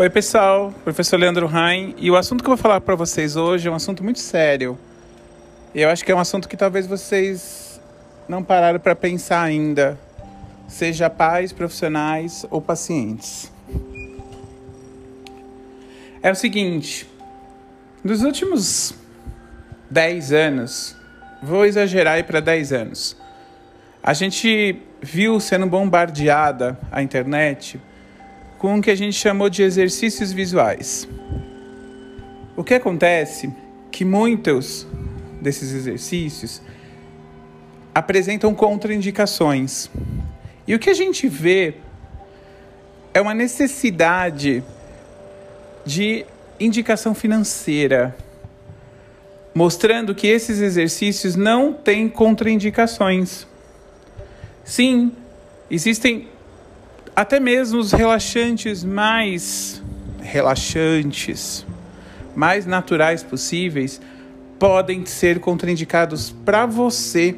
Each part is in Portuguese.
Oi, pessoal, professor Leandro Rain, e o assunto que eu vou falar para vocês hoje é um assunto muito sério. Eu acho que é um assunto que talvez vocês não pararam para pensar ainda, seja pais, profissionais ou pacientes. É o seguinte, nos últimos 10 anos, vou exagerar aí para 10 anos, a gente viu sendo bombardeada a internet com o que a gente chamou de exercícios visuais. O que acontece que muitos desses exercícios apresentam contraindicações. E o que a gente vê é uma necessidade de indicação financeira, mostrando que esses exercícios não têm contraindicações. Sim, existem até mesmo os relaxantes mais relaxantes, mais naturais possíveis, podem ser contraindicados para você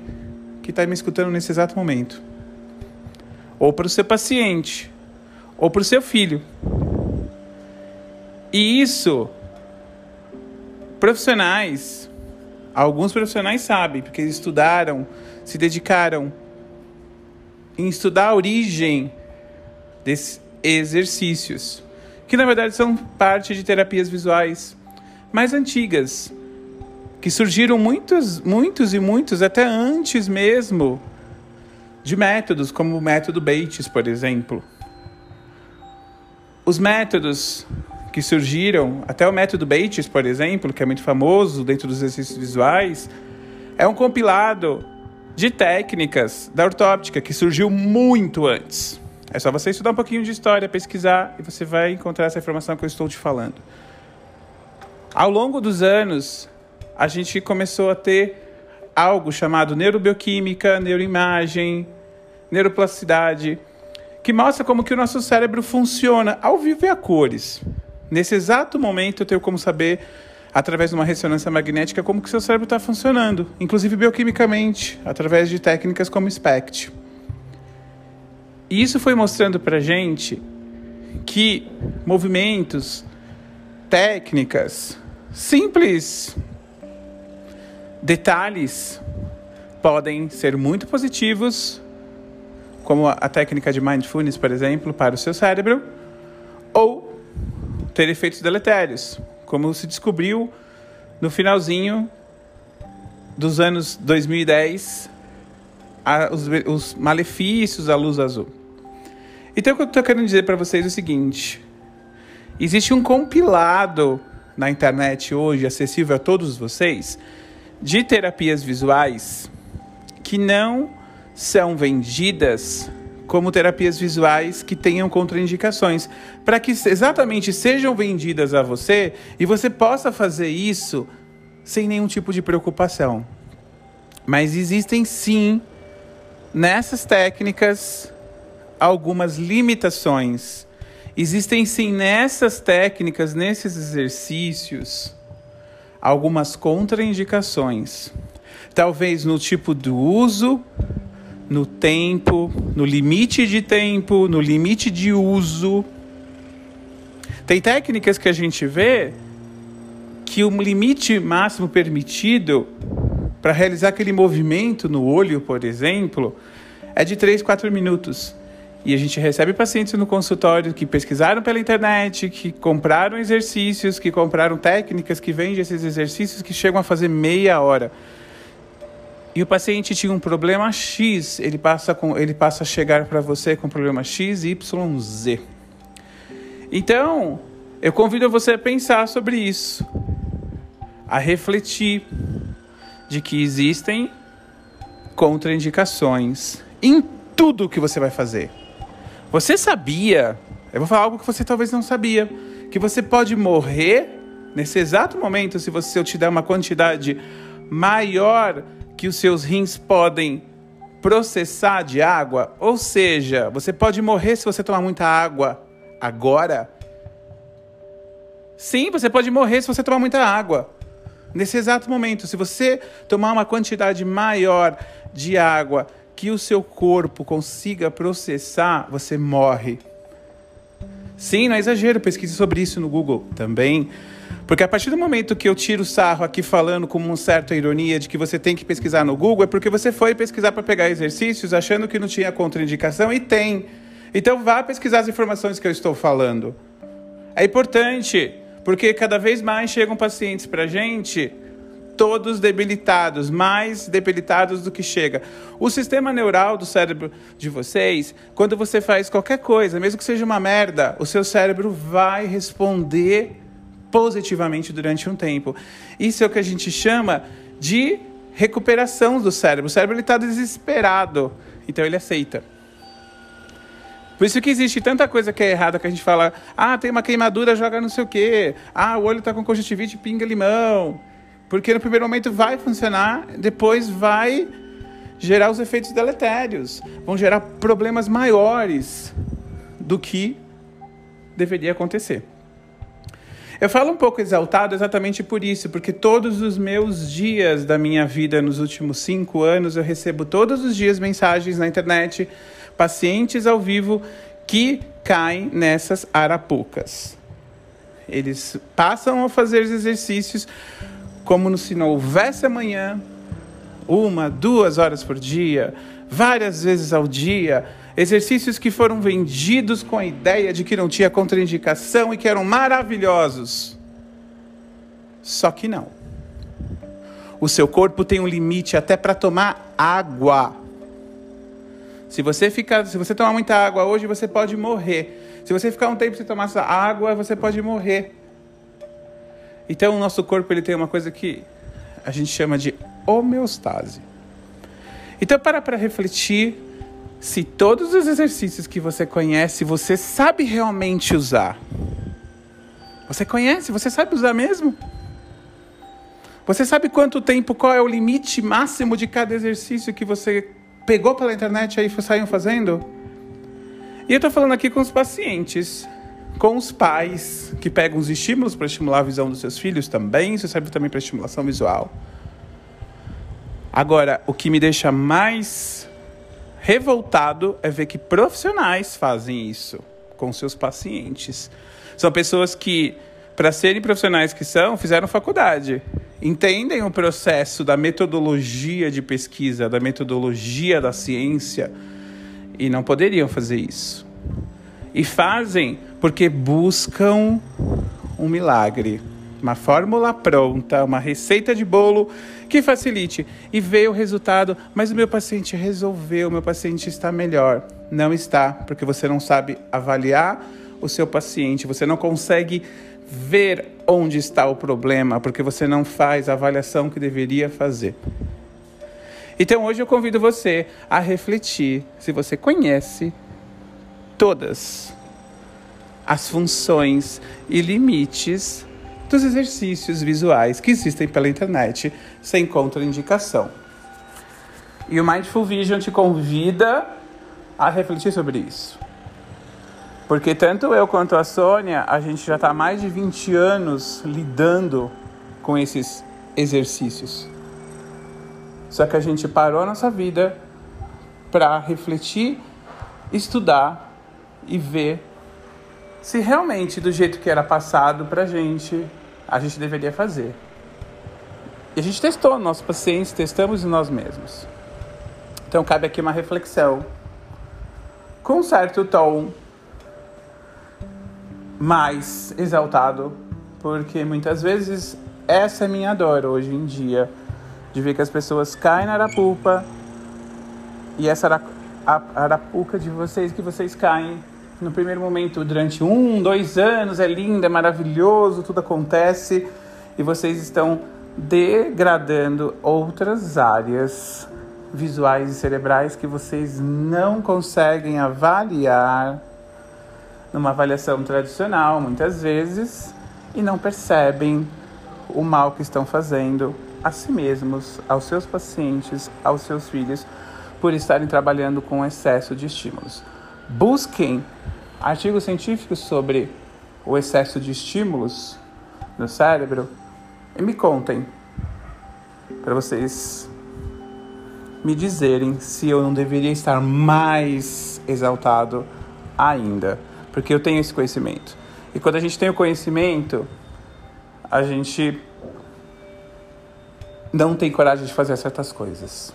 que está me escutando nesse exato momento, ou para o seu paciente, ou para o seu filho. E isso, profissionais, alguns profissionais sabem, porque eles estudaram, se dedicaram em estudar a origem desses exercícios, que na verdade são parte de terapias visuais mais antigas, que surgiram muitos, muitos e muitos até antes mesmo de métodos como o método Bates, por exemplo. Os métodos que surgiram, até o método Bates, por exemplo, que é muito famoso dentro dos exercícios visuais, é um compilado de técnicas da ortóptica que surgiu muito antes. É só você estudar um pouquinho de história, pesquisar e você vai encontrar essa informação que eu estou te falando. Ao longo dos anos, a gente começou a ter algo chamado neurobioquímica, neuroimagem, neuroplasticidade, que mostra como que o nosso cérebro funciona ao vivo e a cores. Nesse exato momento eu tenho como saber, através de uma ressonância magnética, como que seu cérebro está funcionando, inclusive bioquimicamente, através de técnicas como SPECT. E isso foi mostrando para gente que movimentos, técnicas, simples detalhes podem ser muito positivos, como a técnica de mindfulness, por exemplo, para o seu cérebro, ou ter efeitos deletérios, como se descobriu no finalzinho dos anos 2010, a, os, os malefícios da luz azul. Então, o que eu estou querendo dizer para vocês é o seguinte: existe um compilado na internet hoje, acessível a todos vocês, de terapias visuais que não são vendidas como terapias visuais que tenham contraindicações, para que exatamente sejam vendidas a você e você possa fazer isso sem nenhum tipo de preocupação. Mas existem sim nessas técnicas algumas limitações. Existem sim nessas técnicas, nesses exercícios, algumas contraindicações. Talvez no tipo do uso, no tempo, no limite de tempo, no limite de uso. Tem técnicas que a gente vê que o limite máximo permitido para realizar aquele movimento no olho, por exemplo, é de 3, 4 minutos. E a gente recebe pacientes no consultório que pesquisaram pela internet, que compraram exercícios, que compraram técnicas, que vendem esses exercícios que chegam a fazer meia hora. E o paciente tinha um problema X, ele passa, com, ele passa a chegar para você com problema X, Y, Z. Então, eu convido você a pensar sobre isso, a refletir de que existem contraindicações em tudo que você vai fazer. Você sabia, eu vou falar algo que você talvez não sabia, que você pode morrer nesse exato momento se você eu te der uma quantidade maior que os seus rins podem processar de água, ou seja, você pode morrer se você tomar muita água agora. Sim, você pode morrer se você tomar muita água. Nesse exato momento, se você tomar uma quantidade maior de água que o seu corpo consiga processar, você morre. Sim, não é exagero, pesquise sobre isso no Google também. Porque a partir do momento que eu tiro o sarro aqui falando com uma certa ironia de que você tem que pesquisar no Google, é porque você foi pesquisar para pegar exercícios achando que não tinha contraindicação e tem. Então vá pesquisar as informações que eu estou falando. É importante, porque cada vez mais chegam pacientes para a gente todos debilitados, mais debilitados do que chega. O sistema neural do cérebro de vocês, quando você faz qualquer coisa, mesmo que seja uma merda, o seu cérebro vai responder positivamente durante um tempo. Isso é o que a gente chama de recuperação do cérebro. O cérebro está desesperado, então ele aceita. Por isso que existe tanta coisa que é errada que a gente fala, ah, tem uma queimadura, joga não sei o quê. Ah, o olho está com conjuntivite, pinga limão. Porque no primeiro momento vai funcionar, depois vai gerar os efeitos deletérios, vão gerar problemas maiores do que deveria acontecer. Eu falo um pouco exaltado exatamente por isso, porque todos os meus dias da minha vida nos últimos cinco anos eu recebo todos os dias mensagens na internet, pacientes ao vivo que caem nessas arapucas. Eles passam a fazer exercícios como se não houvesse amanhã, uma, duas horas por dia, várias vezes ao dia, exercícios que foram vendidos com a ideia de que não tinha contraindicação e que eram maravilhosos. Só que não. O seu corpo tem um limite até para tomar água. Se você ficar, se você tomar muita água hoje, você pode morrer. Se você ficar um tempo sem tomar essa água, você pode morrer. Então, o nosso corpo ele tem uma coisa que a gente chama de homeostase. Então, para para refletir se todos os exercícios que você conhece, você sabe realmente usar. Você conhece? Você sabe usar mesmo? Você sabe quanto tempo, qual é o limite máximo de cada exercício que você pegou pela internet e saiu fazendo? E eu estou falando aqui com os pacientes com os pais que pegam os estímulos para estimular a visão dos seus filhos também, isso serve também para estimulação visual. Agora, o que me deixa mais revoltado é ver que profissionais fazem isso com seus pacientes. São pessoas que, para serem profissionais que são, fizeram faculdade, entendem o processo da metodologia de pesquisa, da metodologia da ciência e não poderiam fazer isso. E fazem porque buscam um milagre, uma fórmula pronta, uma receita de bolo que facilite e vê o resultado, mas o meu paciente resolveu, o meu paciente está melhor. Não está, porque você não sabe avaliar o seu paciente, você não consegue ver onde está o problema, porque você não faz a avaliação que deveria fazer. Então hoje eu convido você a refletir se você conhece todas as funções e limites dos exercícios visuais que existem pela internet sem contraindicação. E o Mindful Vision te convida a refletir sobre isso. Porque tanto eu quanto a Sônia, a gente já está há mais de 20 anos lidando com esses exercícios. Só que a gente parou a nossa vida para refletir, estudar e ver se realmente do jeito que era passado pra gente, a gente deveria fazer. E a gente testou nossos pacientes, testamos nós mesmos. Então cabe aqui uma reflexão com um certo tom mais exaltado, porque muitas vezes essa é minha dor hoje em dia, de ver que as pessoas caem na arapupa e essa arapuca de vocês que vocês caem no primeiro momento, durante um, dois anos, é lindo, é maravilhoso, tudo acontece e vocês estão degradando outras áreas visuais e cerebrais que vocês não conseguem avaliar numa avaliação tradicional, muitas vezes, e não percebem o mal que estão fazendo a si mesmos, aos seus pacientes, aos seus filhos, por estarem trabalhando com excesso de estímulos. Busquem artigos científicos sobre o excesso de estímulos no cérebro e me contem para vocês me dizerem se eu não deveria estar mais exaltado ainda. porque eu tenho esse conhecimento. E quando a gente tem o conhecimento, a gente não tem coragem de fazer certas coisas.